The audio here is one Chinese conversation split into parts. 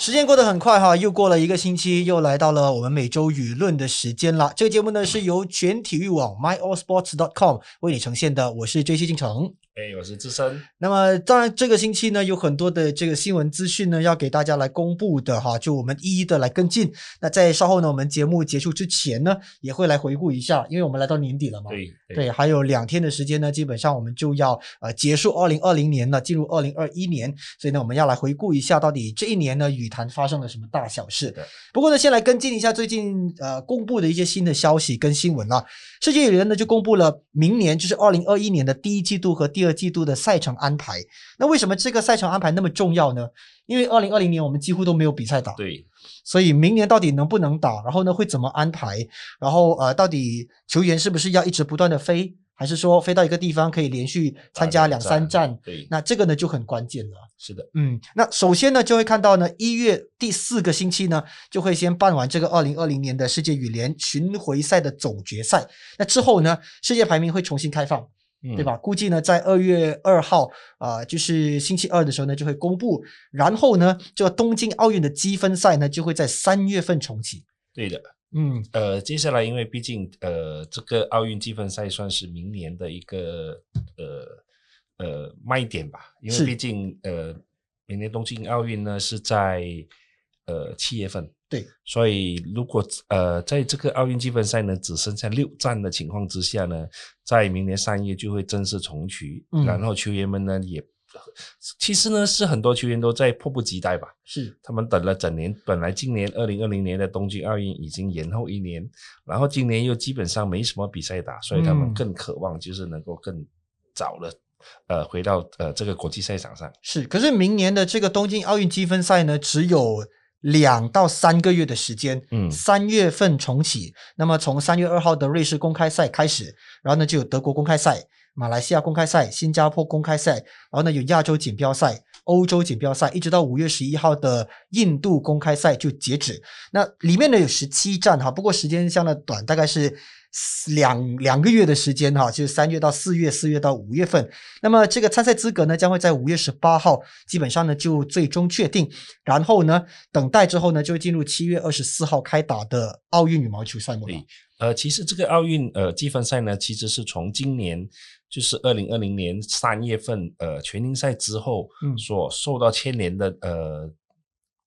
时间过得很快哈，又过了一个星期，又来到了我们每周舆论的时间了。这个节目呢是由全体育网 myallsports.com 为你呈现的，我是 J C 进城。哎，我是资深。那么，当然这个星期呢，有很多的这个新闻资讯呢，要给大家来公布的哈，就我们一一的来跟进。那在稍后呢，我们节目结束之前呢，也会来回顾一下，因为我们来到年底了嘛。对对，还有两天的时间呢，基本上我们就要呃结束二零二零年了，进入二零二一年。所以呢，我们要来回顾一下，到底这一年呢，羽坛发生了什么大小事。不过呢，先来跟进一下最近呃公布的一些新的消息跟新闻啊。世界羽联呢就公布了明年就是二零二一年的第一季度和第二季度的赛程安排。那为什么这个赛程安排那么重要呢？因为二零二零年我们几乎都没有比赛打，对，所以明年到底能不能打，然后呢会怎么安排？然后呃，到底球员是不是要一直不断的飞？还是说飞到一个地方可以连续参加两三站？对，那这个呢就很关键了。是的，嗯，那首先呢就会看到呢一月第四个星期呢就会先办完这个二零二零年的世界羽联巡回赛的总决赛。那之后呢世界排名会重新开放，对吧？估计呢在二月二号啊，就是星期二的时候呢就会公布。然后呢这个东京奥运的积分赛呢就会在三月份重启。对的。嗯，呃，接下来因为毕竟呃，这个奥运积分赛算是明年的一个呃呃卖点吧，因为毕竟呃，明年东京奥运呢是在呃七月份，对，所以如果呃在这个奥运积分赛呢只剩下六站的情况之下呢，在明年三月就会正式重启，然后球员们呢也。其实呢，是很多球员都在迫不及待吧？是，他们等了整年，本来今年二零二零年的东京奥运已经延后一年，然后今年又基本上没什么比赛打，所以他们更渴望就是能够更早的呃回到呃这个国际赛场上。是，可是明年的这个东京奥运积分赛呢，只有两到三个月的时间，嗯，三月份重启，那么从三月二号的瑞士公开赛开始，然后呢就有德国公开赛。马来西亚公开赛、新加坡公开赛，然后呢有亚洲锦标赛、欧洲锦标赛，一直到五月十一号的印度公开赛就截止。那里面呢有十七站哈，不过时间相对短，大概是两两个月的时间哈，就是三月到四月，四月到五月份。那么这个参赛资格呢将会在五月十八号基本上呢就最终确定，然后呢等待之后呢就会进入七月二十四号开打的奥运羽毛球赛目。对，呃，其实这个奥运呃积分赛呢，其实是从今年。就是二零二零年三月份，呃，全英赛之后，所受到牵连的，呃，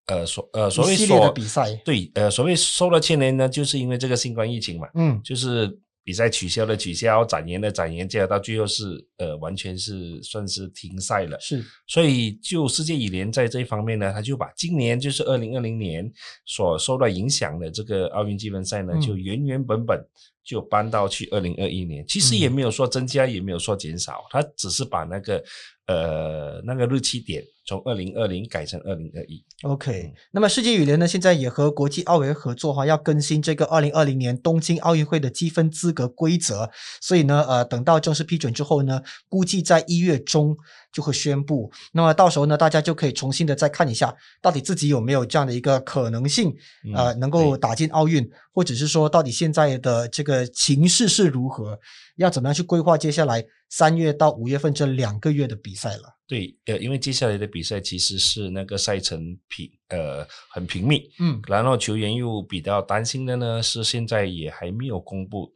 呃，所呃所谓所比赛，对，呃，所谓受了牵连呢，就是因为这个新冠疫情嘛，嗯，就是比赛取消了取消，展延了展延，结果到最后是，呃，完全是算是停赛了，是，所以就世界羽联在这一方面呢，他就把今年就是二零二零年所受到影响的这个奥运积分赛呢，就原原本本。就搬到去二零二一年，其实也没有说增加，也没有说减少，他只是把那个呃那个日期点从二零二零改成二零二一。OK，那么世界羽联呢，现在也和国际奥委会合作哈，要更新这个二零二零年东京奥运会的积分资格规则，所以呢，呃，等到正式批准之后呢，估计在一月中就会宣布。那么到时候呢，大家就可以重新的再看一下，到底自己有没有这样的一个可能性，呃，能够打进奥运，或者是说到底现在的这个情势是如何，要怎么样去规划接下来三月到五月份这两个月的比赛了。对，呃，因为接下来的比赛其实是那个赛程平，呃，很平密，嗯，然后球员又比较担心的呢，是现在也还没有公布，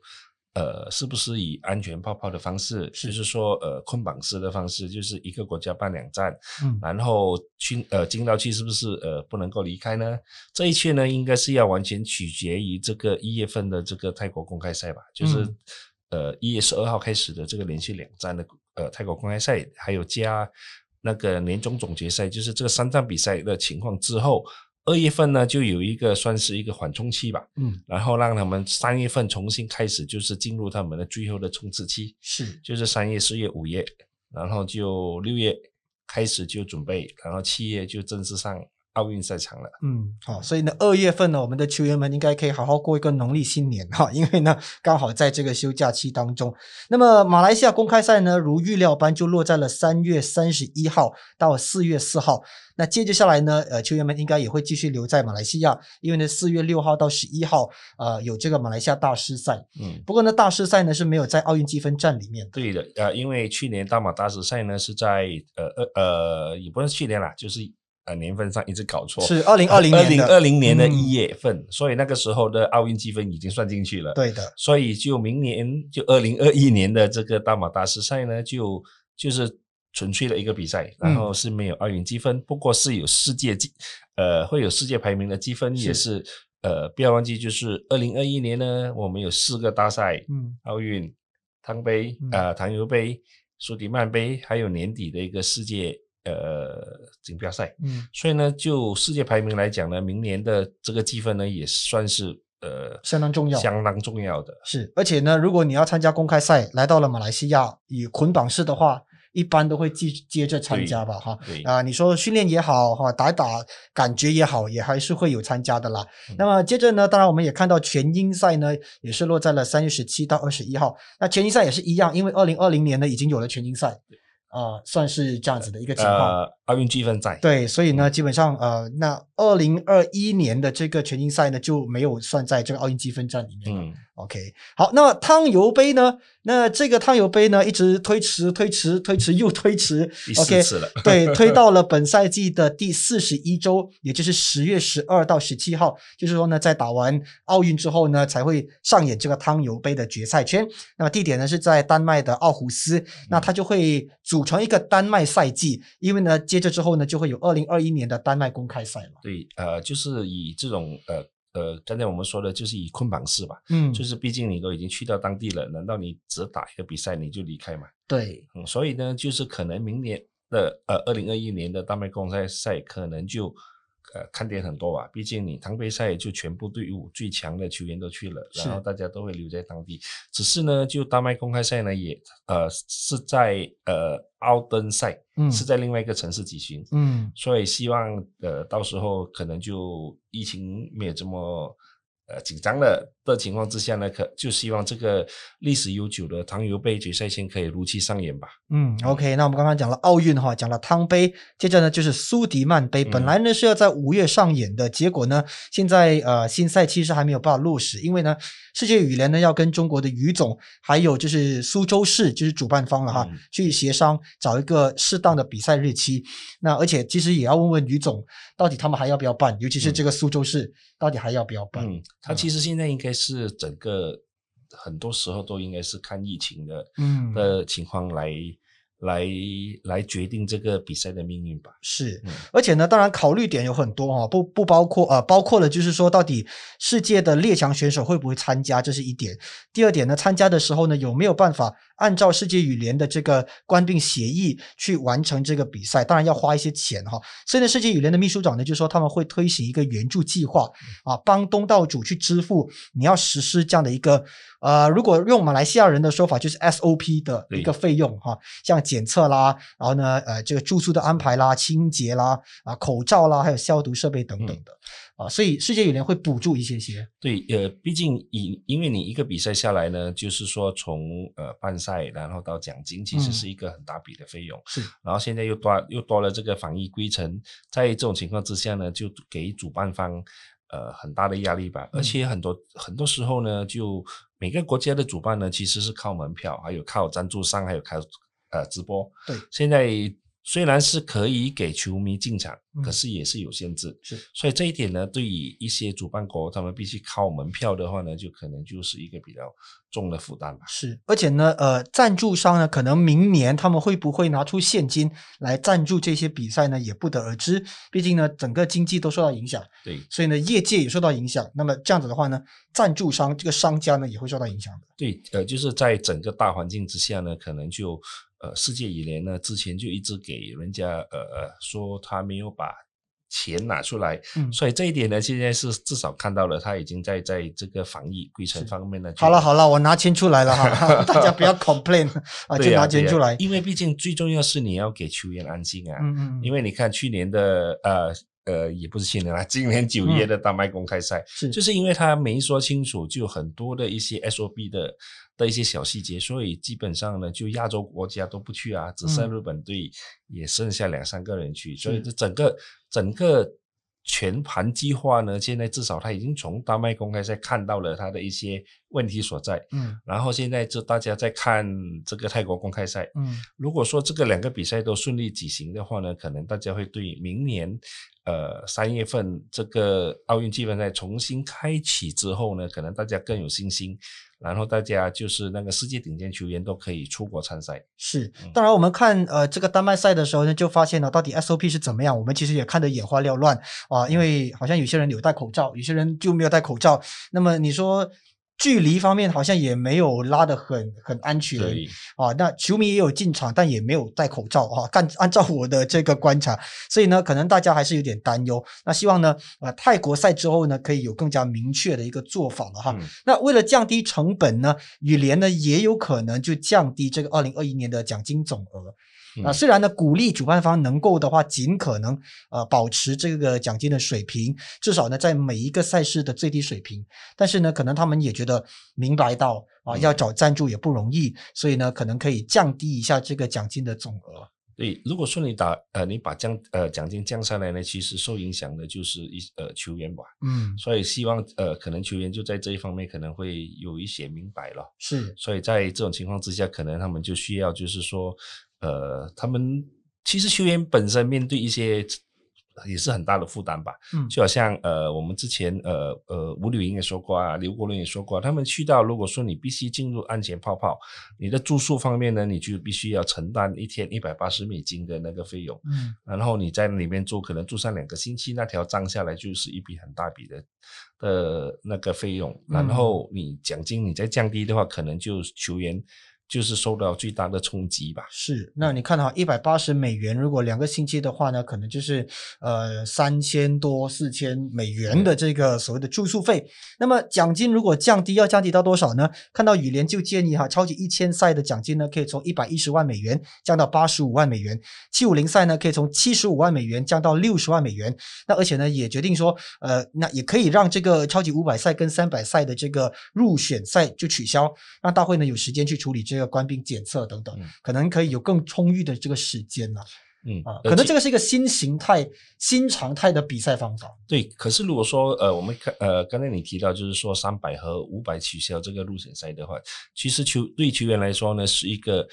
呃，是不是以安全泡泡的方式，就是说，呃，捆绑式的方式，就是一个国家办两站，嗯，然后去，呃，进到去是不是，呃，不能够离开呢？这一切呢，应该是要完全取决于这个一月份的这个泰国公开赛吧，就是。呃，一月十二号开始的这个连续两站的呃泰国公开赛，还有加那个年终总决赛，就是这个三站比赛的情况之后，二月份呢就有一个算是一个缓冲期吧，嗯，然后让他们三月份重新开始，就是进入他们的最后的冲刺期，是，就是三月、四月、五月，然后就六月开始就准备，然后七月就正式上。奥运赛场了，嗯，好，所以呢，二月份呢，我们的球员们应该可以好好过一个农历新年 哈，因为呢，刚好在这个休假期当中。那么，马来西亚公开赛呢，如预料般就落在了三月三十一号到四月四号。那接着下来呢，呃，球员们应该也会继续留在马来西亚，因为呢，四月六号到十一号，呃，有这个马来西亚大师赛。嗯，不过呢，大师赛呢是没有在奥运积分站里面。对的，呃，因为去年大马大师赛呢是在呃呃呃，也不是去年啦，就是。呃年份上一直搞错，是二零二零二零二零年的一月份，所以那个时候的奥运积分已经算进去了。对的，所以就明年就二零二一年的这个大马大师赛呢，就就是纯粹的一个比赛，然后是没有奥运积分，不过是有世界积，呃，会有世界排名的积分，也是呃，不要忘记，就是二零二一年呢，我们有四个大赛，嗯，奥运。汤杯啊，糖油杯、苏迪曼杯，还有年底的一个世界呃锦标赛。嗯，所以呢，就世界排名来讲呢，明年的这个积分呢，也算是呃相当重要、相当重要的。是，而且呢，如果你要参加公开赛，来到了马来西亚以捆绑式的话。一般都会接接着参加吧，哈啊，你说训练也好，哈打打感觉也好，也还是会有参加的啦。那么接着呢，当然我们也看到全英赛呢，也是落在了三月十七到二十一号。那全英赛也是一样，因为二零二零年呢已经有了全英赛。啊，算是这样子的一个情况。呃，奥运积分赛。对，所以呢，基本上呃，那二零二一年的这个全英赛呢就没有算在这个奥运积分战里面了。嗯，OK，好，那么汤尤杯呢？那这个汤尤杯呢，一直推迟、推迟、推迟又推迟。OK，对，推到了本赛季的第四十一周，也就是十月十二到十七号。就是说呢，在打完奥运之后呢，才会上演这个汤尤杯的决赛圈。那么地点呢是在丹麦的奥胡斯，那它就会组成一个丹麦赛季，因为呢，接着之后呢，就会有二零二一年的丹麦公开赛了。对，呃，就是以这种呃。呃，刚才我们说的就是以捆绑式吧，嗯，就是毕竟你都已经去到当地了，难道你只打一个比赛你就离开吗？对，嗯，所以呢，就是可能明年的呃二零二一年的大麦公开赛可能就。呃，看点很多吧，毕竟你汤杯赛就全部队伍最强的球员都去了，然后大家都会留在当地。只是呢，就丹麦公开赛呢，也呃是在呃奥登赛，是在另外一个城市举行，嗯，所以希望呃到时候可能就疫情没有这么。呃，紧张的的情况之下呢，可就希望这个历史悠久的汤尤杯决赛圈可以如期上演吧。嗯，OK，那我们刚刚讲了奥运哈，讲了汤杯，接着呢就是苏迪曼杯，本来呢是要在五月上演的，结果呢现在呃新赛期是还没有办法落实，因为呢世界羽联呢要跟中国的羽总还有就是苏州市就是主办方了哈，去协商找一个适当的比赛日期。那而且其实也要问问羽总，到底他们还要不要办，尤其是这个苏州市到底还要不要办。他其实现在应该是整个很多时候都应该是看疫情的嗯的情况来。来来决定这个比赛的命运吧。是，而且呢，当然考虑点有很多哈，不不包括呃，包括了就是说，到底世界的列强选手会不会参加，这是一点。第二点呢，参加的时候呢，有没有办法按照世界羽联的这个官兵协议去完成这个比赛？当然要花一些钱哈。所以呢，世界羽联的秘书长呢就说他们会推行一个援助计划啊，帮东道主去支付你要实施这样的一个。呃，如果用马来西亚人的说法，就是 SOP 的一个费用哈，像检测啦，然后呢，呃，这个住宿的安排啦、清洁啦、啊口罩啦，还有消毒设备等等的啊，所以世界羽联会补助一些些。对，呃，毕竟以因为你一个比赛下来呢，就是说从呃办赛然后到奖金，其实是一个很大笔的费用。是，然后现在又多又多了这个防疫规程，在这种情况之下呢，就给主办方。呃，很大的压力吧，而且很多很多时候呢，就每个国家的主办呢，其实是靠门票，还有靠赞助商，还有靠呃直播。对，现在。虽然是可以给球迷进场，可是也是有限制。是，所以这一点呢，对于一些主办国，他们必须靠门票的话呢，就可能就是一个比较重的负担吧。是，而且呢，呃，赞助商呢，可能明年他们会不会拿出现金来赞助这些比赛呢，也不得而知。毕竟呢，整个经济都受到影响。对，所以呢，业界也受到影响。那么这样子的话呢，赞助商这个商家呢，也会受到影响的。对，呃，就是在整个大环境之下呢，可能就。呃，世界羽联呢，之前就一直给人家呃呃说他没有把钱拿出来，嗯，所以这一点呢，现在是至少看到了，他已经在在这个防疫规程方面呢。好了好了，我拿钱出来了哈，大家不要 complain 啊，就拿钱出来，因为毕竟最重要是你要给球员安心啊，嗯嗯，因为你看去年的呃。呃，也不是去年啦，今年九月的丹麦公开赛，是。就是因为他没说清楚，就很多的一些 S O B 的的一些小细节，所以基本上呢，就亚洲国家都不去啊，只剩日本队也剩下两三个人去，所以这整个整个全盘计划呢，现在至少他已经从丹麦公开赛看到了他的一些问题所在，嗯，然后现在就大家在看这个泰国公开赛，嗯，如果说这个两个比赛都顺利举行的话呢，可能大家会对明年，呃，三月份这个奥运积分赛重新开启之后呢，可能大家更有信心。然后大家就是那个世界顶尖球员都可以出国参赛。是，当然我们看呃这个丹麦赛的时候呢，就发现了到底 SOP 是怎么样。我们其实也看得眼花缭乱啊，因为好像有些人有戴口罩，有些人就没有戴口罩。那么你说？距离方面好像也没有拉得很很安全啊，那球迷也有进场，但也没有戴口罩啊。按 按照我的这个观察，所以呢，可能大家还是有点担忧。那希望呢，呃，泰国赛之后呢，可以有更加明确的一个做法了哈。那为了降低成本呢，羽联呢也有可能就降低这个二零二一年的奖金总额。啊，虽然呢，鼓励主办方能够的话，尽可能呃保持这个奖金的水平，至少呢，在每一个赛事的最低水平。但是呢，可能他们也觉得明白到啊，要找赞助也不容易，所以呢，可能可以降低一下这个奖金的总额。对，如果说你打呃，你把降呃奖金降下来呢，其实受影响的就是一呃球员吧。嗯，所以希望呃，可能球员就在这一方面可能会有一些明白了。是，所以在这种情况之下，可能他们就需要就是说。呃，他们其实球员本身面对一些也是很大的负担吧，嗯，就好像呃，我们之前呃呃吴柳莹也说过啊，刘国伦也说过，他们去到如果说你必须进入安全泡泡，你的住宿方面呢，你就必须要承担一天一百八十美金的那个费用，嗯，然后你在里面住，可能住上两个星期，那条账下来就是一笔很大笔的的那个费用，然后你奖金你再降低的话，可能就球员。就是受到最大的冲击吧。是，那你看哈，一百八十美元，如果两个星期的话呢，可能就是呃三千多四千美元的这个所谓的住宿费。那么奖金如果降低，要降低到多少呢？看到羽联就建议哈，超级一千赛的奖金呢，可以从一百一十万美元降到八十五万美元；七五零赛呢，可以从七十五万美元降到六十万美元。那而且呢，也决定说，呃，那也可以让这个超级五百赛跟三百赛的这个入选赛就取消，让大会呢有时间去处理这。这个官兵检测等等，可能可以有更充裕的这个时间呢。嗯啊，可能这个是一个新形态、新常态的比赛方法。对，可是如果说呃，我们看呃，刚才你提到就是说三百和五百取消这个入选赛的话，其实球对球员来说呢，是一个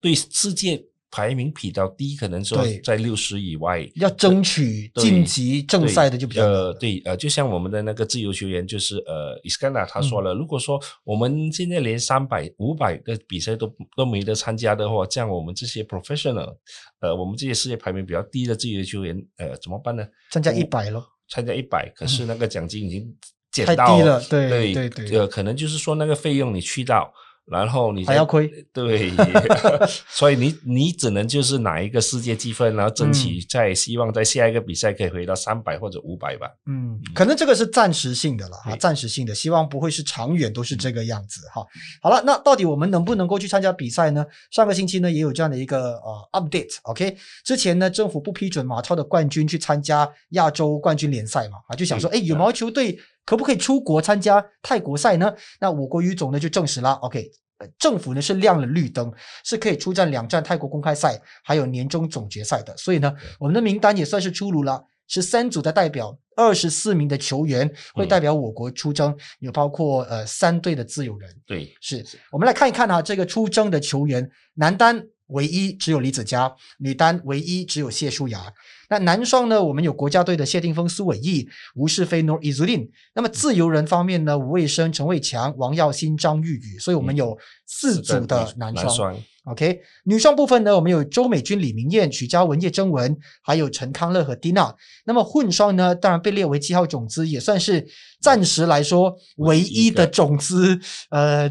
对世界。排名比较低，可能说在六十以外，要争取晋级正赛的就比较呃，对呃，就像我们的那个自由球员，就是呃伊斯坎纳他说了，如果说我们现在连三百、五百的比赛都都没得参加的话，这样我们这些 professional，呃，我们这些世界排名比较低的自由球员，呃，怎么办呢？参加一百咯，参加一百，可是那个奖金已经减到低了，对对对，呃，可能就是说那个费用你去到。然后你还要亏，对，所以你你只能就是拿一个世界积分，然后争取在希望在下一个比赛可以回到三百或者五百吧。嗯，可能这个是暂时性的了哈，暂时性的，希望不会是长远都是这个样子哈。好了，那到底我们能不能够去参加比赛呢？上个星期呢也有这样的一个呃 update，OK？之前呢政府不批准马超的冠军去参加亚洲冠军联赛嘛，啊就想说，哎，羽毛球队。可不可以出国参加泰国赛呢？那我国羽总呢就证实了，OK，政府呢是亮了绿灯，是可以出战两站泰国公开赛，还有年终总决赛的。所以呢，我们的名单也算是出炉了，十三组的代表，二十四名的球员会代表我国出征，有包括呃三队的自由人。对，是我们来看一看哈，这个出征的球员，男单唯一只有李子嘉，女单唯一只有谢淑雅。那男双呢？我们有国家队的谢定峰、苏伟毅、吴世飞、Nor Izudin。那么自由人方面呢？吴卫生、陈伟强、王耀新、张玉宇。所以我们有四组的男双。OK，女双部分呢？我们有周美君、李明艳、许嘉文、叶征文，还有陈康乐和蒂娜。那么混双呢？当然被列为七号种子，也算是暂时来说唯一的种子。呃。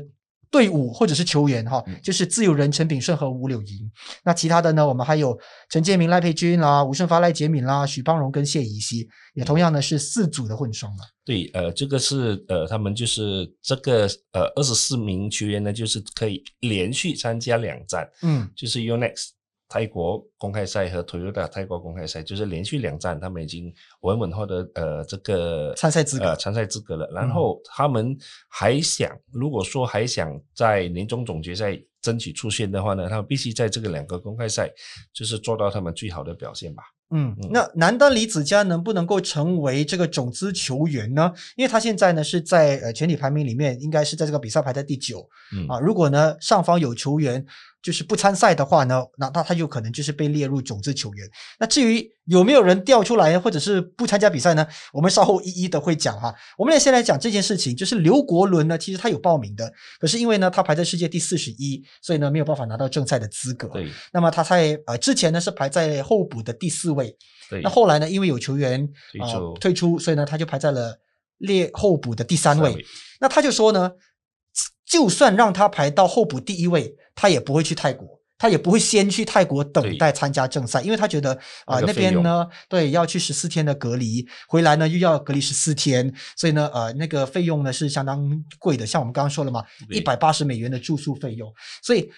队伍或者是球员哈，就是自由人陈炳顺和吴柳莹。那其他的呢？我们还有陈建明、赖佩君啦，吴胜发、赖杰敏啦，许邦荣跟谢怡希，也同样呢是四组的混双了。对，呃，这个是呃，他们就是这个呃二十四名球员呢，就是可以连续参加两站，嗯，就是 Unext。泰国公开赛和 Toyota 泰国公开赛就是连续两站，他们已经稳稳获得呃这个参赛资格，参赛资格了。然后他们还想，如果说还想在年终总决赛争取出线的话呢，他们必须在这个两个公开赛就是做到他们最好的表现吧。嗯，那男单李子嘉能不能够成为这个种子球员呢？因为他现在呢是在呃全体排名里面，应该是在这个比赛排在第九。嗯啊，如果呢上方有球员。就是不参赛的话呢，那那他就可能就是被列入种子球员。那至于有没有人调出来，或者是不参加比赛呢？我们稍后一一的会讲哈。我们来先来讲这件事情，就是刘国伦呢，其实他有报名的，可是因为呢他排在世界第四十一，所以呢没有办法拿到正赛的资格。对。那么他在呃之前呢是排在候补的第四位。对。那后来呢，因为有球员啊退出，所以呢他就排在了列候补的第三位。那他就说呢。就算让他排到候补第一位，他也不会去泰国，他也不会先去泰国等待参加正赛，因为他觉得啊那边呢，对要去十四天的隔离，回来呢又要隔离十四天，所以呢呃那个费用呢是相当贵的，像我们刚刚说了嘛，一百八十美元的住宿费用，所以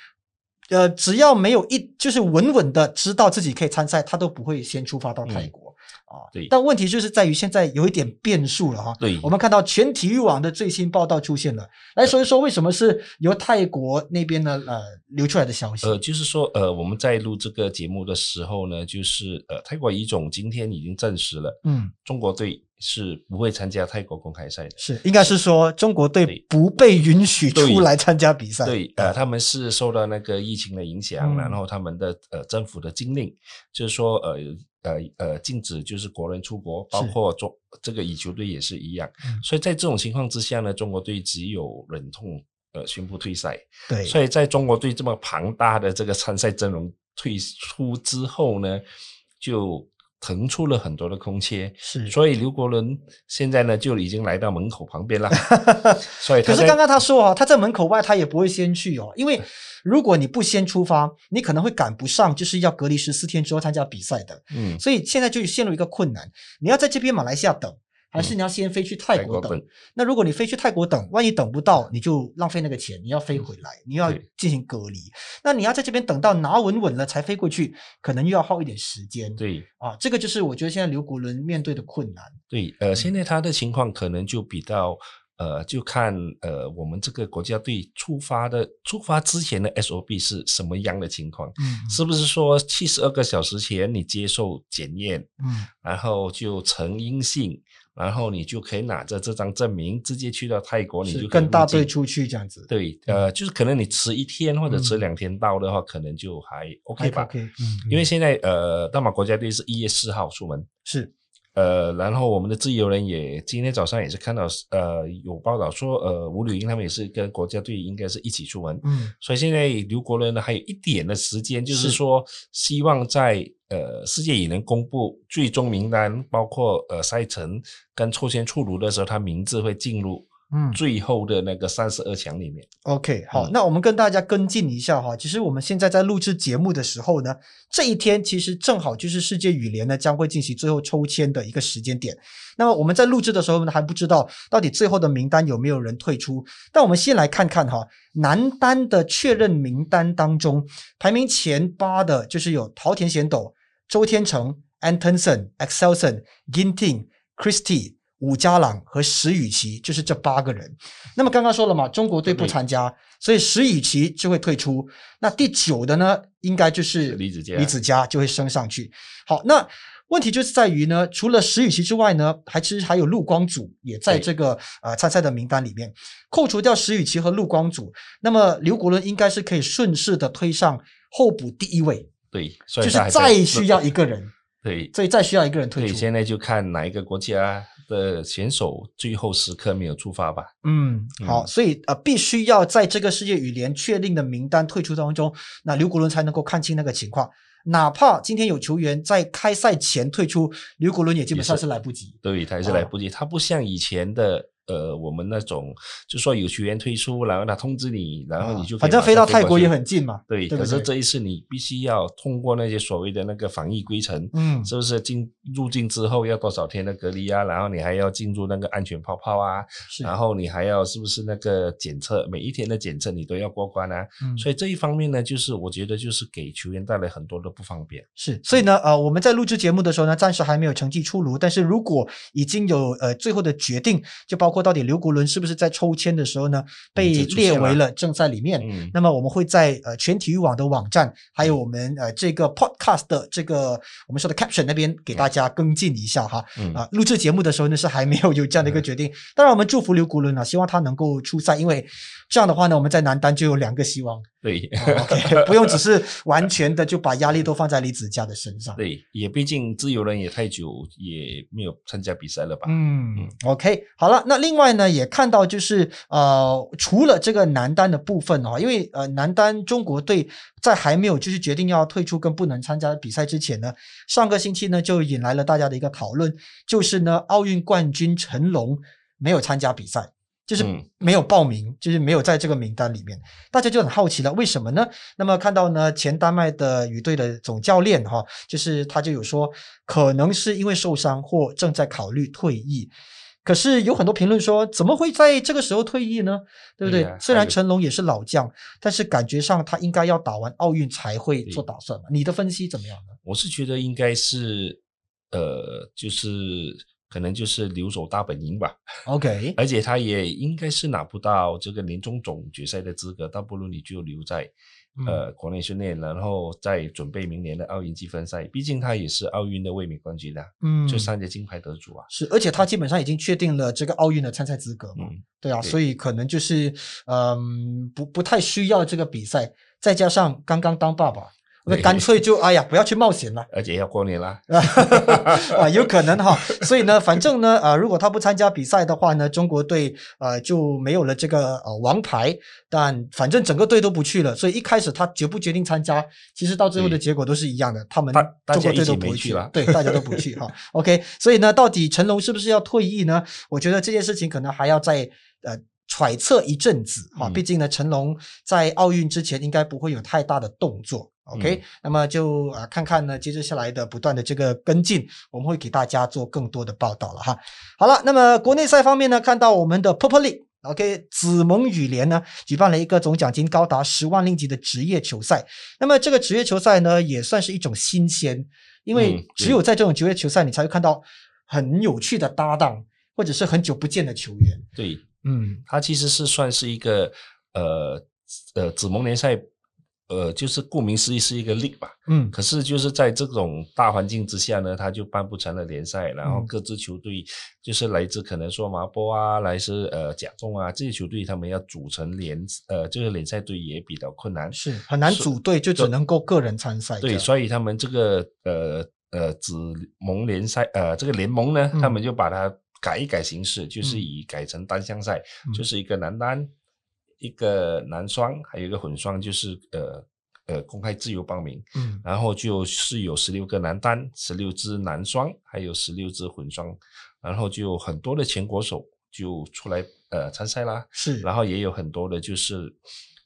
呃只要没有一就是稳稳的知道自己可以参赛，他都不会先出发到泰国。啊，对，但问题就是在于现在有一点变数了哈。对，我们看到全体育网的最新报道出现了，来说一说为什么是由泰国那边呢呃流出来的消息。呃，就是说呃我们在录这个节目的时候呢，就是呃泰国乙种今天已经证实了，嗯，中国队是不会参加泰国公开赛的。是，应该是说中国队不被允许出来参加比赛。对，呃，他们是受到那个疫情的影响，然后他们的呃政府的禁令，就是说呃。呃呃，禁止就是国人出国，包括中这个乙球队也是一样。所以在这种情况之下呢，中国队只有忍痛呃宣布退赛。对，所以在中国队这么庞大的这个参赛阵容退出之后呢，就腾出了很多的空缺。是，所以刘国伦现在呢就已经来到门口旁边了。所以，可是刚刚他说啊，他在门口外他也不会先去哦，因为。如果你不先出发，你可能会赶不上，就是要隔离十四天之后参加比赛的。嗯，所以现在就陷入一个困难：你要在这边马来西亚等，还是你要先飞去泰国等？那如果你飞去泰国等，万一等不到，你就浪费那个钱，你要飞回来，你要进行隔离。那你要在这边等到拿稳稳了才飞过去，可能又要耗一点时间。对，啊，这个就是我觉得现在刘国伦面对的困难。对，呃，现在他的情况可能就比较。呃，就看呃，我们这个国家队出发的出发之前的 SOP 是什么样的情况？嗯，是不是说七十二个小时前你接受检验，嗯，然后就呈阴性，然后你就可以拿着这张证明直接去到泰国，你就跟大队出去这样子。对，呃，就是可能你迟一天或者迟两天到的话，可能就还 OK 吧。OK，嗯，因为现在呃，大马国家队是一月四号出门。是。呃，然后我们的自由人也今天早上也是看到，呃，有报道说，呃，吴柳英他们也是跟国家队应该是一起出门，嗯，所以现在刘国伦呢还有一点的时间，就是说希望在呃世界羽联公布最终名单，包括呃赛程跟抽签出炉的时候，他名字会进入。嗯，最后的那个三十二强里面，OK，好，那我们跟大家跟进一下哈。其实我们现在在录制节目的时候呢，这一天其实正好就是世界羽联呢将会进行最后抽签的一个时间点。那么我们在录制的时候呢，还不知道到底最后的名单有没有人退出。但我们先来看看哈，男单的确认名单当中，排名前八的就是有桃田贤斗、周天成、Antonson、Excelson、Ginting、Christie。武家朗和石宇奇就是这八个人。那么刚刚说了嘛，中国队不参加，所以石宇奇就会退出。那第九的呢，应该就是李子嘉，李子嘉就会升上去。好，那问题就是在于呢，除了石宇奇之外呢，还其实还有陆光祖也在这个呃参赛的名单里面。扣除掉石宇奇和陆光祖，那么刘国伦应该是可以顺势的推上候补第一位。对，就是再需要一个人。对，所以再需要一个人退出。现在就看哪一个国家。的选手最后时刻没有出发吧？嗯，好，所以呃，必须要在这个世界羽联确定的名单退出当中，那刘国伦才能够看清那个情况。哪怕今天有球员在开赛前退出，刘国伦也基本上是来不及。对，他是来不及，他不像以前的。呃，我们那种就说有球员退出，然后他通知你，然后你就反正飞到泰国也很近嘛。对，可是这一次你必须要通过那些所谓的那个防疫规程，嗯，是不是进入境之后要多少天的隔离啊？然后你还要进入那个安全泡泡啊，然后你还要是不是那个检测，每一天的检测你都要过关啊？嗯，所以这一方面呢，就是我觉得就是给球员带来很多的不方便。是，所以呢，呃，我们在录制节目的时候呢，暂时还没有成绩出炉，但是如果已经有呃最后的决定，就包。括到底刘国伦是不是在抽签的时候呢被列为了。正赛里面。那么我们会在呃全体育网的网站，还有我们呃这个 podcast 的这个我们说的 caption 那边给大家跟进一下哈。啊，录制节目的时候呢是还没有有这样的一个决定。当然我们祝福刘国伦啊，希望他能够出赛，因为这样的话呢，我们在男单就有两个希望。对，OK，不用只是完全的就把压力都放在李子嘉的身上。对，也毕竟自由人也太久也没有参加比赛了吧？嗯，OK，好了，那另外呢，也看到就是呃，除了这个男单的部分哦，因为呃，男单中国队在还没有就是决定要退出跟不能参加比赛之前呢，上个星期呢就引来了大家的一个讨论，就是呢，奥运冠军成龙没有参加比赛。就是没有报名，就是没有在这个名单里面，大家就很好奇了，为什么呢？那么看到呢，前丹麦的羽队的总教练哈，就是他就有说，可能是因为受伤或正在考虑退役。可是有很多评论说，怎么会在这个时候退役呢？对不对？虽然成龙也是老将，但是感觉上他应该要打完奥运才会做打算嘛。你的分析怎么样呢？我是觉得应该是，呃，就是。可能就是留守大本营吧。OK，而且他也应该是拿不到这个年终总决赛的资格，倒不如你就留在呃国内训练，然后再准备明年的奥运积分赛。毕竟他也是奥运的卫冕冠军的，嗯，就三届金牌得主啊。是，而且他基本上已经确定了这个奥运的参赛资格嘛。对啊，所以可能就是嗯，不不太需要这个比赛，再加上刚刚当爸爸。那干脆就哎呀，不要去冒险了，而且要过年了 啊，有可能哈。所以呢，反正呢，呃，如果他不参加比赛的话呢，中国队呃就没有了这个呃王牌。但反正整个队都不去了，所以一开始他决不决定参加，其实到最后的结果都是一样的，他们中国队都不会去了，对，大家都不去哈。OK，所以呢，到底成龙是不是要退役呢？我觉得这件事情可能还要再呃揣测一阵子哈。毕竟呢，成龙在奥运之前应该不会有太大的动作。OK，那么就啊看看呢，接着下来的不断的这个跟进，我们会给大家做更多的报道了哈。好了，那么国内赛方面呢，看到我们的 Purple League，OK，紫盟羽联呢举办了一个总奖金高达十万令吉的职业球赛。那么这个职业球赛呢，也算是一种新鲜，因为只有在这种职业球赛，你才会看到很有趣的搭档，或者是很久不见的球员。对，嗯，它其实是算是一个呃呃紫盟联赛。呃，就是顾名思义是一个 league 吧，嗯，可是就是在这种大环境之下呢，他就办不成了联赛，然后各支球队就是来自可能说麻波啊，来自呃甲中啊这些球队，他们要组成联呃这个联赛队也比较困难，是很难组队，就只能够个人参赛。对，所以他们这个呃呃子盟联赛呃这个联盟呢，他们就把它改一改形式，就是以改成单项赛，就是一个男单。一个男双，还有一个混双，就是呃呃公开自由报名，嗯，然后就是有十六个男单，十六支男双，还有十六支混双，然后就很多的全国手就出来呃参赛啦，是，然后也有很多的就是。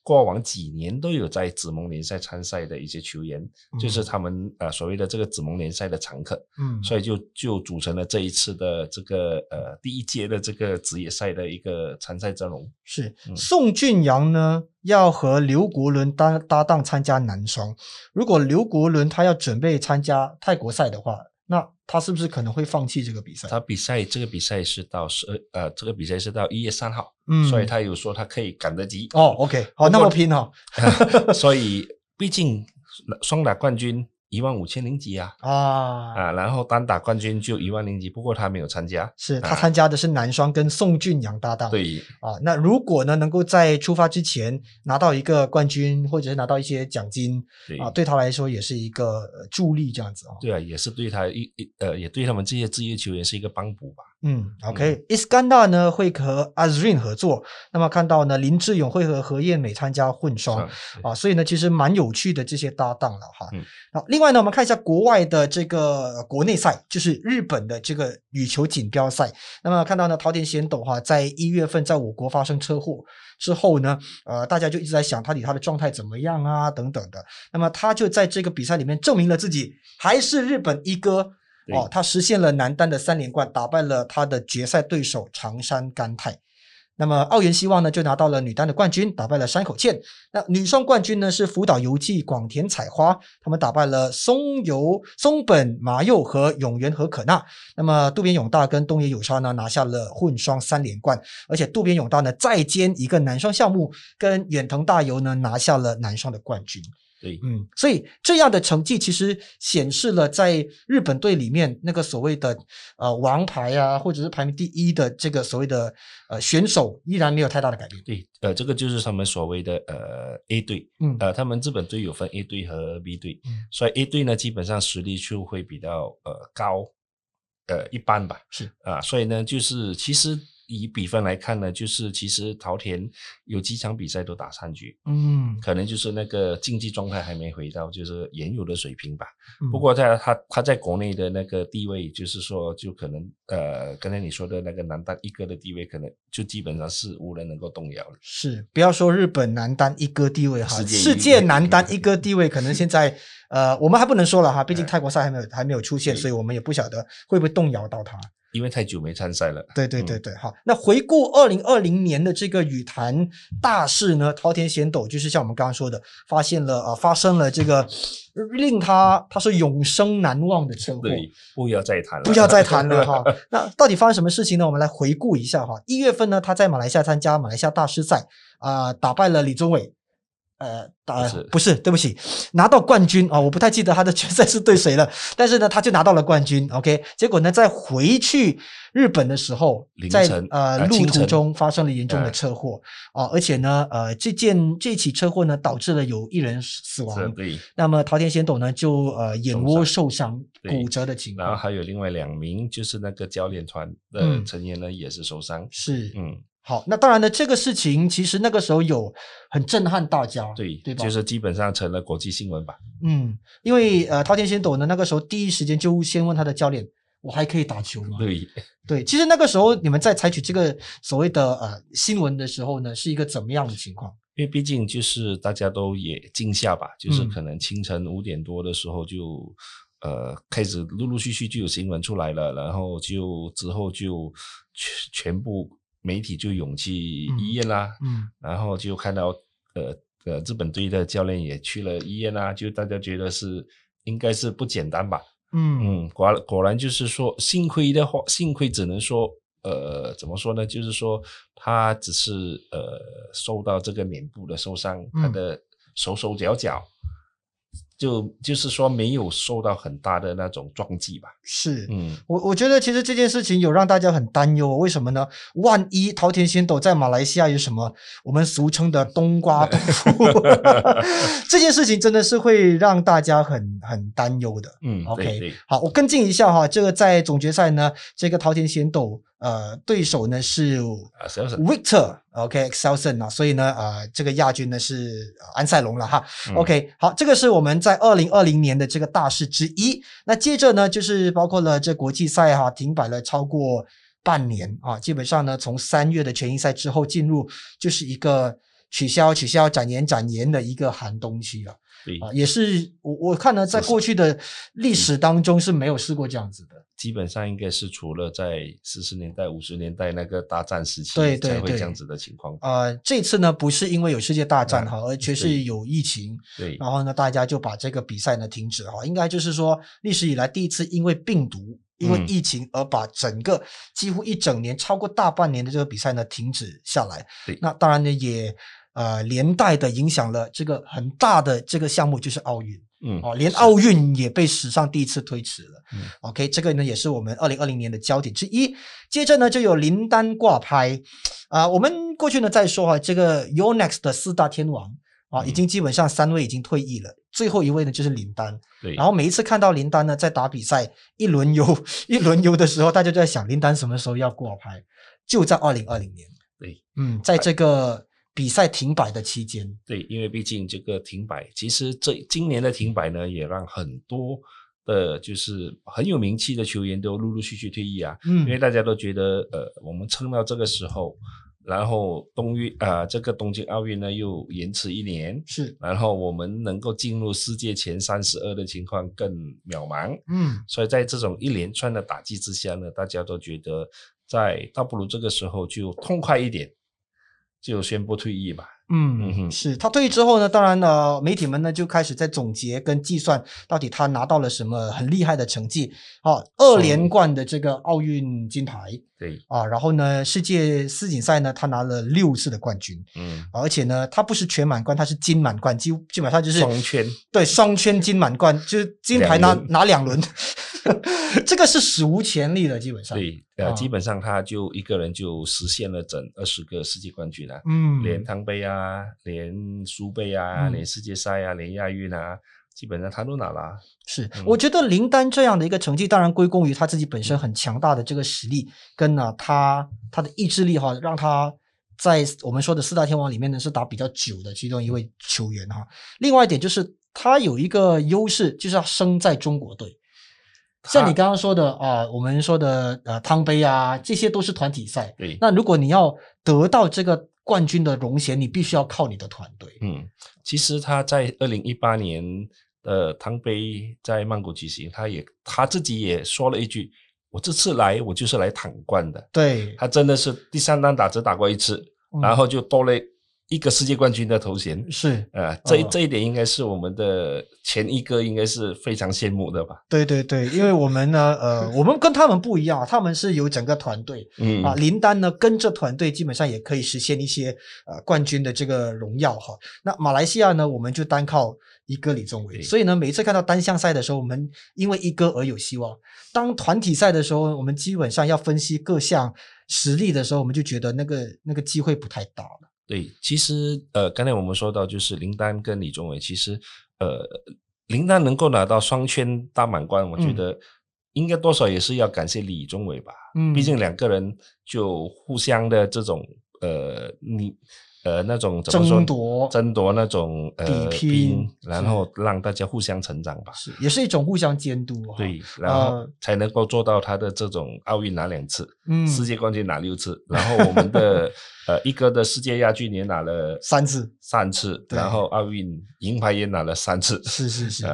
过往几年都有在紫盟联赛参赛的一些球员，就是他们呃所谓的这个紫盟联赛的常客，嗯，所以就就组成了这一次的这个呃第一届的这个职业赛的一个参赛阵容。是。宋俊阳呢要和刘国伦搭搭档参加男双，如果刘国伦他要准备参加泰国赛的话，那他是不是可能会放弃这个比赛？他比赛这个比赛是到十二呃，这个比赛是到一月三号，嗯，所以他有说他可以赶得及。哦，OK，好，那么拼哈，所以毕竟双打冠军。一万五千零几啊啊啊！然后单打冠军就一万零几，不过他没有参加，是他参加的是男双跟宋俊阳搭档。对啊，那如果呢能够在出发之前拿到一个冠军，或者是拿到一些奖金啊，对他来说也是一个助力这样子啊。对啊，也是对他一一呃，也对他们这些职业球员是一个帮补吧。嗯，OK，Iskandar 呢会和 Azrin 合作，那么看到呢林志勇会和何燕美参加混双啊，所以呢其实蛮有趣的这些搭档了哈。好，另外呢我们看一下国外的这个国内赛，就是日本的这个羽球锦标赛。那么看到呢桃田贤斗哈在一月份在我国发生车祸之后呢，呃大家就一直在想他底他的状态怎么样啊等等的。那么他就在这个比赛里面证明了自己还是日本一哥。哦，他实现了男单的三连冠，打败了他的决赛对手长山干太。那么澳元希望呢就拿到了女单的冠军，打败了山口茜。那女双冠军呢是福岛游纪、广田彩花，他们打败了松游、松本麻佑和永原和可娜。那么渡边勇大跟东野有沙呢拿下了混双三连冠，而且渡边勇大呢再兼一个男双项目，跟远藤大由呢拿下了男双的冠军。对，嗯，所以这样的成绩其实显示了在日本队里面那个所谓的呃王牌啊，或者是排名第一的这个所谓的呃选手依然没有太大的改变。对，呃，这个就是他们所谓的呃 A 队，嗯，呃，他们日本队有分 A 队和 B 队，所以 A 队呢基本上实力就会比较呃高，呃一般吧，是。啊，所以呢就是其实。以比分来看呢，就是其实桃田有几场比赛都打三局，嗯，可能就是那个竞技状态还没回到就是原有的水平吧。不过在他他在国内的那个地位，就是说就可能呃，刚才你说的那个男单一哥的地位，可能就基本上是无人能够动摇了。是，不要说日本男单一哥地位哈，世界男单一哥地位可能现在呃，我们还不能说了哈，毕竟泰国赛还没有还没有出现，所以我们也不晓得会不会动摇到他。因为太久没参赛了，对对对对，好。那回顾二零二零年的这个羽坛大事呢，滔天贤斗就是像我们刚刚说的，发现了啊，发生了这个令他他说永生难忘的车祸。不要再谈了，不要再谈了哈。那到底发生什么事情呢？我们来回顾一下哈。一月份呢，他在马来西亚参加马来西亚大师赛啊，打败了李宗伟。呃，打不是，对不起，拿到冠军啊！我不太记得他的决赛是对谁了，但是呢，他就拿到了冠军。OK，结果呢，在回去日本的时候，在呃路途中发生了严重的车祸啊！而且呢，呃，这件这起车祸呢，导致了有一人死亡。对。那么桃田贤斗呢，就呃眼窝受伤、骨折的情况。然后还有另外两名，就是那个教练团的成员呢，也是受伤。是，嗯。好，那当然呢，这个事情其实那个时候有很震撼大家，对对吧？就是基本上成了国际新闻吧。嗯，因为呃，滔天先斗呢，那个时候第一时间就先问他的教练：“我还可以打球吗？”对对，其实那个时候你们在采取这个所谓的呃新闻的时候呢，是一个怎么样的情况？因为毕竟就是大家都也惊吓吧，就是可能清晨五点多的时候就呃开始陆陆续续就有新闻出来了，然后就之后就全全部。媒体就涌去医院啦，嗯，然后就看到呃呃日本队的教练也去了医院啦，就大家觉得是应该是不简单吧，嗯嗯，果果然就是说幸亏的话，幸亏只能说呃怎么说呢？就是说他只是呃受到这个脸部的受伤，他的手手脚脚。就就是说没有受到很大的那种撞击吧？是，嗯，我我觉得其实这件事情有让大家很担忧，为什么呢？万一桃田仙斗在马来西亚有什么我们俗称的冬瓜 豆腐，这件事情真的是会让大家很很担忧的。嗯，OK，好，我跟进一下哈，这个在总决赛呢，这个桃田仙斗。呃，对手呢是 Victor，OK，Excelson 啊，所以呢，呃，这个亚军呢是安塞龙了哈。OK，好，这个是我们在二零二零年的这个大事之一。那接着呢，就是包括了这国际赛哈，停摆了超过半年啊，基本上呢，从三月的全英赛之后进入就是一个取消、取消、展延、展延的一个寒冬期了。也是我我看呢，在过去的历史当中是没有试过这样子的。基本上应该是除了在四十年代、五十年代那个大战时期才会这样子的情况。呃，这次呢不是因为有世界大战哈，而且是有疫情。对，然后呢，大家就把这个比赛呢停止哈，应该就是说历史以来第一次因为病毒、因为疫情而把整个几乎一整年、超过大半年的这个比赛呢停止下来。对，那当然呢也呃连带的影响了这个很大的这个项目，就是奥运。嗯，哦，连奥运也被史上第一次推迟了。嗯，OK，这个呢也是我们二零二零年的焦点之一。接着呢就有林丹挂拍，啊，我们过去呢再说哈，这个 Yonex 的四大天王啊，已经基本上三位已经退役了，最后一位呢就是林丹。对，然后每一次看到林丹呢在打比赛一轮游 一轮游的时候，大家就在想林丹什么时候要挂拍？就在二零二零年。对，嗯，在这个。比赛停摆的期间，对，因为毕竟这个停摆，其实这今年的停摆呢，也让很多的，就是很有名气的球员都陆陆续续退役啊。嗯，因为大家都觉得，呃，我们撑到这个时候，然后冬运啊，这个东京奥运呢又延迟一年，是，然后我们能够进入世界前三十二的情况更渺茫。嗯，所以在这种一连串的打击之下呢，大家都觉得，在倒不如这个时候就痛快一点。就宣布退役吧。嗯，是他退役之后呢，当然呢，媒体们呢就开始在总结跟计算，到底他拿到了什么很厉害的成绩。好，二连冠的这个奥运金牌，对。啊，然后呢，世界世锦赛呢，他拿了六次的冠军，嗯，而且呢，他不是全满贯，他是金满贯，基基本上就是双圈，对，双圈金满贯，就是金牌拿拿两轮。这个是史无前例的，基本上。对，呃，基本上他就一个人就实现了整二十个世界冠军了。嗯，连汤杯啊，连苏杯啊，连世界赛啊，连亚运啊，基本上他都拿了。是，我觉得林丹这样的一个成绩，当然归功于他自己本身很强大的这个实力，跟呢他他的意志力哈，让他在我们说的四大天王里面呢是打比较久的其中一位球员哈。另外一点就是他有一个优势，就是他生在中国队。像你刚刚说的啊，我们说的呃汤杯啊，这些都是团体赛。对，那如果你要得到这个冠军的荣衔，你必须要靠你的团队。嗯，其实他在二零一八年的汤杯在曼谷举行，他也他自己也说了一句：“我这次来，我就是来躺冠的。”对，他真的是第三单打只打过一次，然后就多了。一个世界冠军的头衔。是。呃，这这一点应该是我们的前一哥应该是非常羡慕的吧？对对对，因为我们呢，呃，我们跟他们不一样，他们是有整个团队，嗯。啊，林丹呢跟着团队基本上也可以实现一些呃冠军的这个荣耀哈。那马来西亚呢，我们就单靠一哥李宗伟，所以呢，每一次看到单项赛的时候，我们因为一哥而有希望；当团体赛的时候，我们基本上要分析各项实力的时候，我们就觉得那个那个机会不太大了。对，其实呃，刚才我们说到就是林丹跟李宗伟，其实呃，林丹能够拿到双圈大满贯，我觉得应该多少也是要感谢李宗伟吧。嗯，毕竟两个人就互相的这种呃，你。呃，那种争夺、争夺那种呃比拼，然后让大家互相成长吧，是也是一种互相监督。对，然后才能够做到他的这种奥运拿两次，嗯，世界冠军拿六次，然后我们的呃一哥的世界亚军也拿了三次，三次，然后奥运银牌也拿了三次，是是是。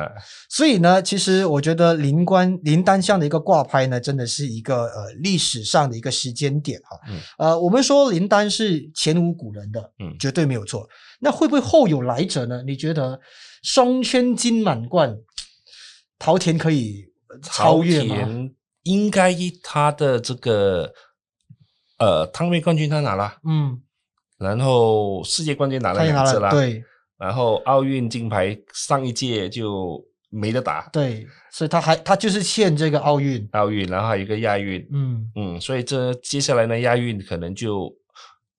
所以呢，其实我觉得林冠林单项的一个挂拍呢，真的是一个呃历史上的一个时间点哈。呃，我们说林丹是前无古人的。嗯，绝对没有错。那会不会后有来者呢？你觉得双圈金满贯，陶田可以超越吗？应该他的这个呃汤杯冠军他拿了，嗯，然后世界冠军拿了两次了，对，然后奥运金牌上一届就没得打，对，所以他还他就是欠这个奥运，奥运，然后还有一个亚运，嗯。嗯，所以这接下来呢亚运可能就。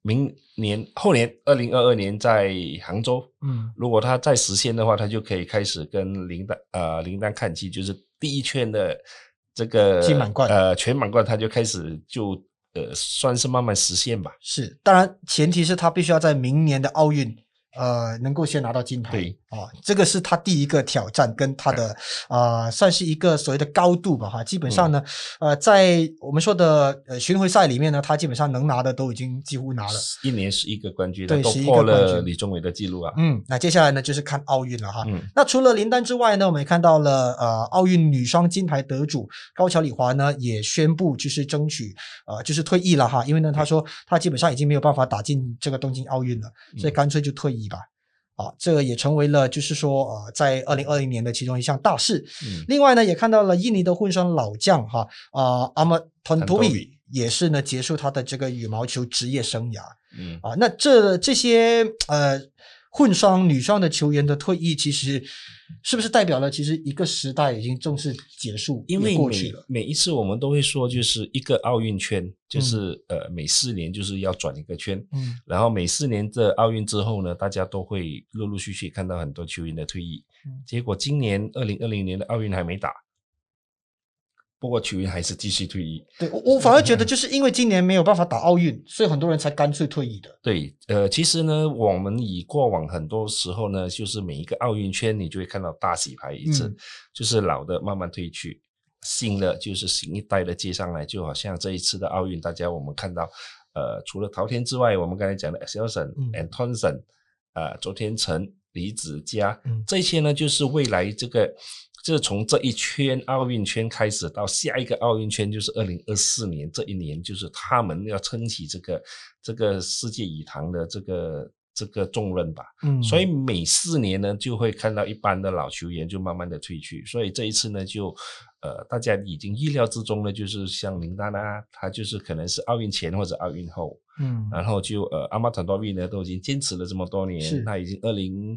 明年后年，二零二二年在杭州，嗯，如果他再实现的话，他就可以开始跟林丹呃林丹看齐，就是第一圈的这个金满贯。呃全满贯，他就开始就呃算是慢慢实现吧。是，当然前提是他必须要在明年的奥运。呃，能够先拿到金牌，对啊，这个是他第一个挑战，跟他的啊，算是一个所谓的高度吧，哈。基本上呢，呃，在我们说的呃巡回赛里面呢，他基本上能拿的都已经几乎拿了，一年十一个冠军，对，十一个冠军李宗伟的记录啊。嗯，那接下来呢，就是看奥运了哈。嗯，那除了林丹之外呢，我们也看到了呃，奥运女双金牌得主高桥李华呢，也宣布就是争取呃，就是退役了哈，因为呢，他说他基本上已经没有办法打进这个东京奥运了，所以干脆就退役。吧，啊，这个也成为了，就是说，啊，在二零二零年的其中一项大事。嗯，另外呢，也看到了印尼的混双老将哈啊阿莫托托比也是呢结束他的这个羽毛球职业生涯。嗯，啊，那这这些呃。混双、女双的球员的退役，其实是不是代表了其实一个时代已经正式结束？因为过去了。每一次我们都会说，就是一个奥运圈，就是呃每四年就是要转一个圈，嗯，然后每四年的奥运之后呢，大家都会陆陆续续看到很多球员的退役。嗯结果今年二零二零年的奥运还没打。不过球员还是继续退役。对，我我反而觉得就是因为今年没有办法打奥运，所以很多人才干脆退役的。对，呃，其实呢，我们以过往很多时候呢，就是每一个奥运圈，你就会看到大洗牌一次，就是老的慢慢退去，新的就是新一代的接上来。就好像这一次的奥运，大家我们看到，呃，除了陶天之外，我们刚才讲的 s e l s o n Antonson，呃，周天成、李子嘉，这些呢，就是未来这个。就是从这一圈奥运圈开始到下一个奥运圈，就是二零二四年这一年，就是他们要撑起这个这个世界羽坛的这个。这个重任吧，嗯，所以每四年呢，就会看到一般的老球员就慢慢的退去，所以这一次呢，就呃，大家已经意料之中呢，就是像林丹啊，他就是可能是奥运前或者奥运后，嗯，然后就呃，阿玛坦多维呢都已经坚持了这么多年，他已经二零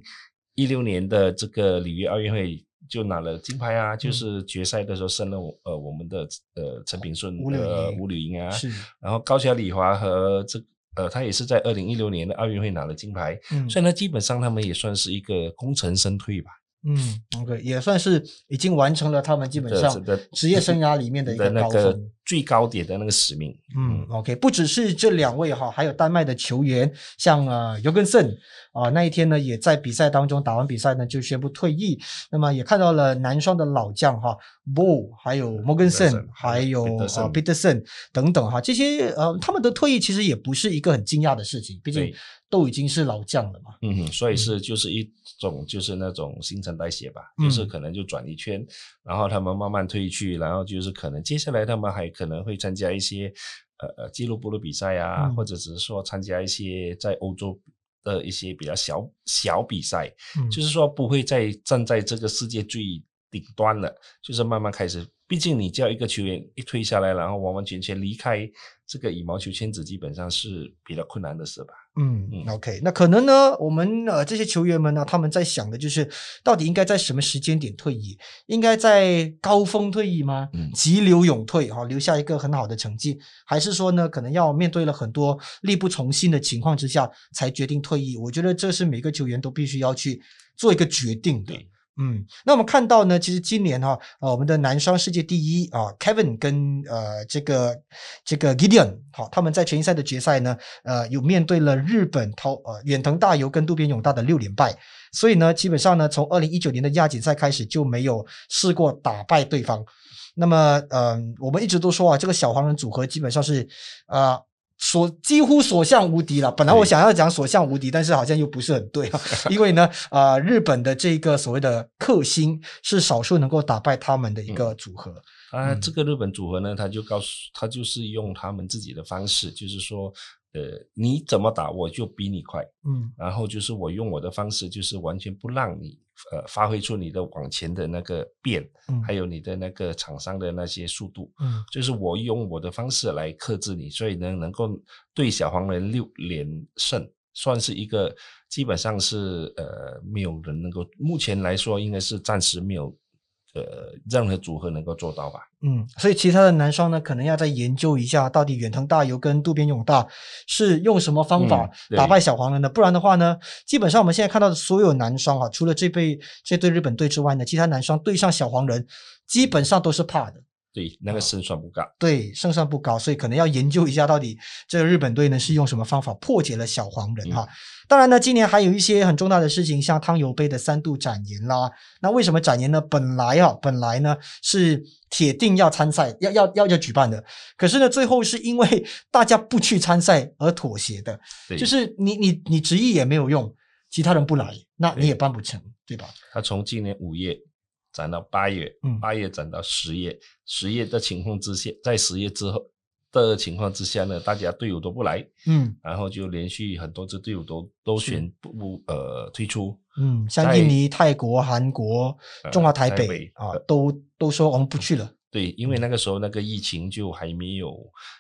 一六年的这个里约奥运会就拿了金牌啊，就是决赛的时候胜了我呃我们的呃陈炳顺呃吴柳莹啊，是，然后高桥李华和这。呃，他也是在二零一六年的奥运会拿了金牌，所以呢，基本上他们也算是一个功成身退吧。嗯，OK，也算是已经完成了他们基本上职业生涯里面的一个高峰。最高点的那个使命，嗯，OK，不只是这两位哈，还有丹麦的球员，像呃尤根森啊，那一天呢也在比赛当中打完比赛呢就宣布退役。那么也看到了男双的老将哈，Bo，还有摩根森，还有啊 Peterson 等等哈，这些呃他们的退役其实也不是一个很惊讶的事情，毕竟都已经是老将了嘛。嗯，所以是就是一种就是那种新陈代谢吧，就是可能就转一圈，然后他们慢慢退去，然后就是可能接下来他们还。可能会参加一些呃呃俱乐部的比赛啊，或者只是说参加一些在欧洲的一些比较小小比赛，就是说不会再站在这个世界最顶端了，就是慢慢开始。毕竟你叫一个球员一退下来，然后完完全全离开这个羽毛球圈子，基本上是比较困难的事吧。嗯嗯，OK，那可能呢，我们呃这些球员们呢，他们在想的就是，到底应该在什么时间点退役？应该在高峰退役吗？急流勇退哈，留下一个很好的成绩，还是说呢，可能要面对了很多力不从心的情况之下才决定退役？我觉得这是每个球员都必须要去做一个决定的。嗯，嗯那我们看到呢，其实今年哈，呃，我们的男双世界第一啊，Kevin 跟呃这个这个 Gideon 好，他们在全英赛的决赛呢，呃，有面对了日本涛呃远藤大由跟渡边勇大的六连败，所以呢，基本上呢，从二零一九年的亚锦赛开始就没有试过打败对方。那么，嗯，我们一直都说啊，这个小黄人组合基本上是啊。所几乎所向无敌了。本来我想要讲所向无敌，但是好像又不是很对啊。因为呢，啊，日本的这个所谓的克星是少数能够打败他们的一个组合。啊，这个日本组合呢，他就告诉他就是用他们自己的方式，就是说。呃，你怎么打我就比你快，嗯，然后就是我用我的方式，就是完全不让你呃发挥出你的往前的那个变，嗯，还有你的那个厂商的那些速度，嗯，就是我用我的方式来克制你，所以呢，能够对小黄人六连胜，算是一个基本上是呃没有人能够，目前来说应该是暂时没有。呃，任何组合能够做到吧？嗯，所以其他的男双呢，可能要再研究一下，到底远藤大由跟渡边勇大是用什么方法打败小黄人的？不然的话呢，基本上我们现在看到的所有男双啊，除了这辈这对日本队之外呢，其他男双对上小黄人，基本上都是怕的。对，那个胜算不高。对，胜算不高，所以可能要研究一下，到底这个日本队呢是用什么方法破解了小黄人哈。当然呢，今年还有一些很重大的事情，像汤尤杯的三度展延啦。那为什么展延呢？本来啊，本来呢是铁定要参赛，要要要要举办的。可是呢，最后是因为 大家不去参赛而妥协的。就是你你你执意也没有用，其他人不来，那你也办不成，对吧？他从今年五月。展到八月，八月涨到十月，十月的情况之下，在十月之后的情况之下呢，大家队友都不来，嗯，然后就连续很多支队伍都都宣布呃退出，嗯，像印尼、泰国、韩国、中华台北啊，都都说我们不去了。对，因为那个时候那个疫情就还没有，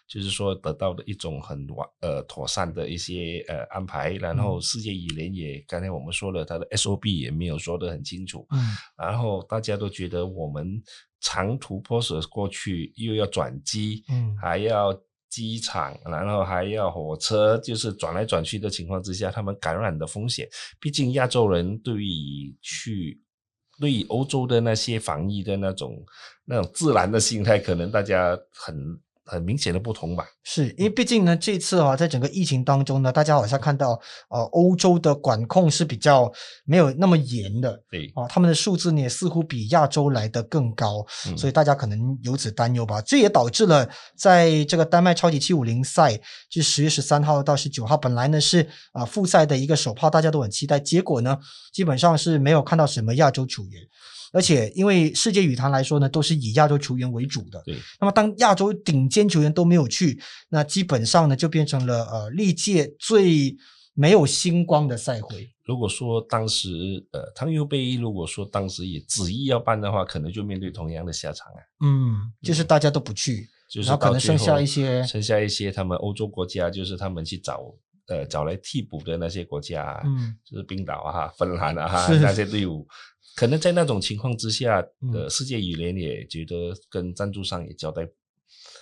就是说得到的一种很完呃妥善的一些呃安排，然后世界羽联也刚才我们说了，它的 S O B 也没有说得很清楚，嗯，然后大家都觉得我们长途跋涉过去又要转机，嗯，还要机场，然后还要火车，就是转来转去的情况之下，他们感染的风险，毕竟亚洲人对于去。对欧洲的那些防疫的那种、那种自然的心态，可能大家很。很明显的不同吧，是因为毕竟呢，这次啊，在整个疫情当中呢，大家好像看到，呃，欧洲的管控是比较没有那么严的，对啊，他们的数字呢也似乎比亚洲来的更高，所以大家可能有此担忧吧。这也导致了在这个丹麦超级七五零赛，就十月十三号到十九号，本来呢是啊复赛的一个首炮，大家都很期待，结果呢，基本上是没有看到什么亚洲球员。而且因为世界羽坛来说呢，都是以亚洲球员为主的。对。那么当亚洲顶尖球员都没有去，那基本上呢就变成了呃历届最没有星光的赛会。如果说当时呃汤尤贝如果说当时也执意要办的话，可能就面对同样的下场啊。嗯，就是大家都不去，就是可能剩下一些剩下一些他们欧洲国家，就是他们去找。呃，找来替补的那些国家，嗯，就是冰岛啊、芬兰啊哈那些队伍，可能在那种情况之下，呃，世界羽联也觉得跟赞助商也交代，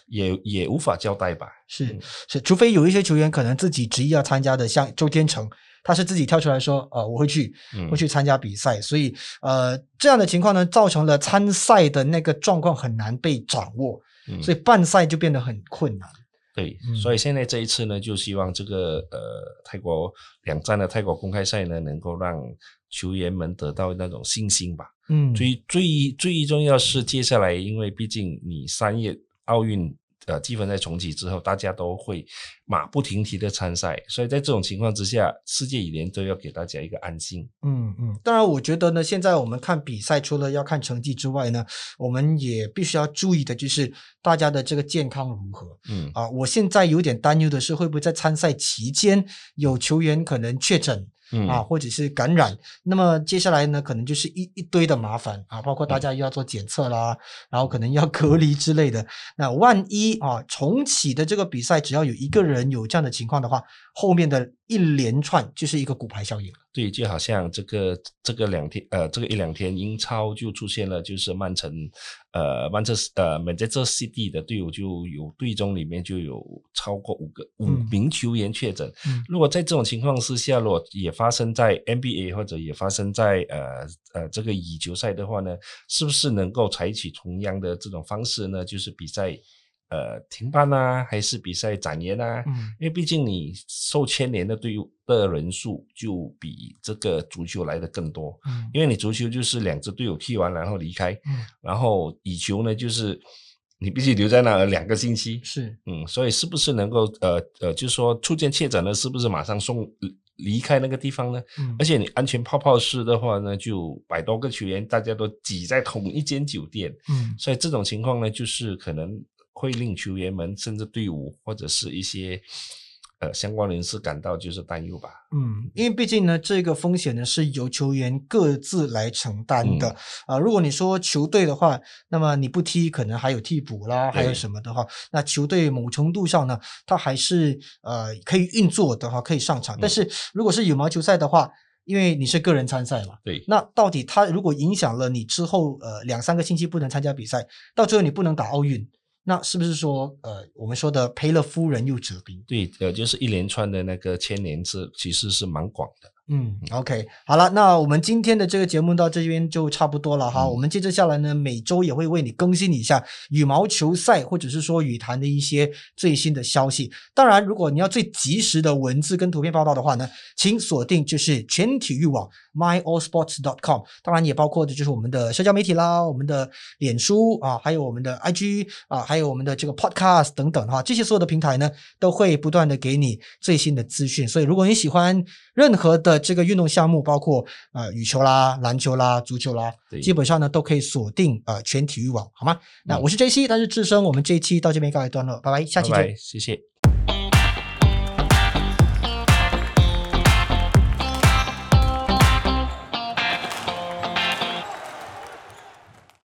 也也无法交代吧。是是，除非有一些球员可能自己执意要参加的，像周天成，他是自己跳出来说，呃，我会去，会去参加比赛。所以，呃，这样的情况呢，造成了参赛的那个状况很难被掌握，所以办赛就变得很困难。对，所以现在这一次呢，就希望这个呃泰国两站的泰国公开赛呢，能够让球员们得到那种信心吧。嗯，最最最重要是接下来，因为毕竟你三月奥运。呃，积分赛重启之后，大家都会马不停蹄的参赛，所以在这种情况之下，世界羽联都要给大家一个安心。嗯嗯，当然，我觉得呢，现在我们看比赛，除了要看成绩之外呢，我们也必须要注意的就是大家的这个健康如何。嗯啊，我现在有点担忧的是，会不会在参赛期间有球员可能确诊。啊，或者是感染，那么接下来呢，可能就是一一堆的麻烦啊，包括大家又要做检测啦，然后可能要隔离之类的。那万一啊重启的这个比赛，只要有一个人有这样的情况的话，后面的一连串就是一个骨牌效应了。对，就好像这个这个两天，呃，这个一两天英超就出现了，就是曼城，呃，曼彻呃曼彻斯 City 的队伍就有队中里面就有超过五个五名球员确诊。如果在这种情况之下，如果也发生在 NBA 或者也发生在呃呃这个乙球赛的话呢，是不是能够采取同样的这种方式呢？就是比赛。呃，停办啊，还是比赛展延啊？嗯，因为毕竟你受牵连的队伍的人数就比这个足球来的更多。嗯，因为你足球就是两支队友踢完然后离开，嗯，然后以球呢就是你必须留在那两个星期。是，嗯，所以是不是能够呃呃，就是说出现确诊了，是不是马上送离开那个地方呢？嗯，而且你安全泡泡式的话呢，就百多个球员大家都挤在同一间酒店。嗯，所以这种情况呢，就是可能。会令球员们甚至队伍或者是一些呃相关人士感到就是担忧吧。嗯，因为毕竟呢，这个风险呢是由球员各自来承担的啊。如果你说球队的话，那么你不踢，可能还有替补啦，还有什么的话，那球队某程度上呢，它还是呃可以运作的话，可以上场。但是如果是羽毛球赛的话，因为你是个人参赛嘛，对，那到底它如果影响了你之后呃两三个星期不能参加比赛，到最后你不能打奥运。那是不是说，呃，我们说的赔了夫人又折兵？对，呃，就是一连串的那个牵连字其实是蛮广的。嗯，OK，好了，那我们今天的这个节目到这边就差不多了哈。我们接着下来呢，每周也会为你更新一下羽毛球赛或者是说羽坛的一些最新的消息。当然，如果你要最及时的文字跟图片报道的话呢，请锁定就是全体育网 myallsports.com。当然也包括的就是我们的社交媒体啦，我们的脸书啊，还有我们的 IG 啊，还有我们的这个 Podcast 等等哈，这些所有的平台呢，都会不断的给你最新的资讯。所以，如果你喜欢任何的这个运动项目包括呃羽球啦、篮球啦、足球啦，基本上呢都可以锁定呃全体育网，好吗？那我是 J C，但是智深，我们这一期到这边告一段落，拜拜，下期见，谢谢。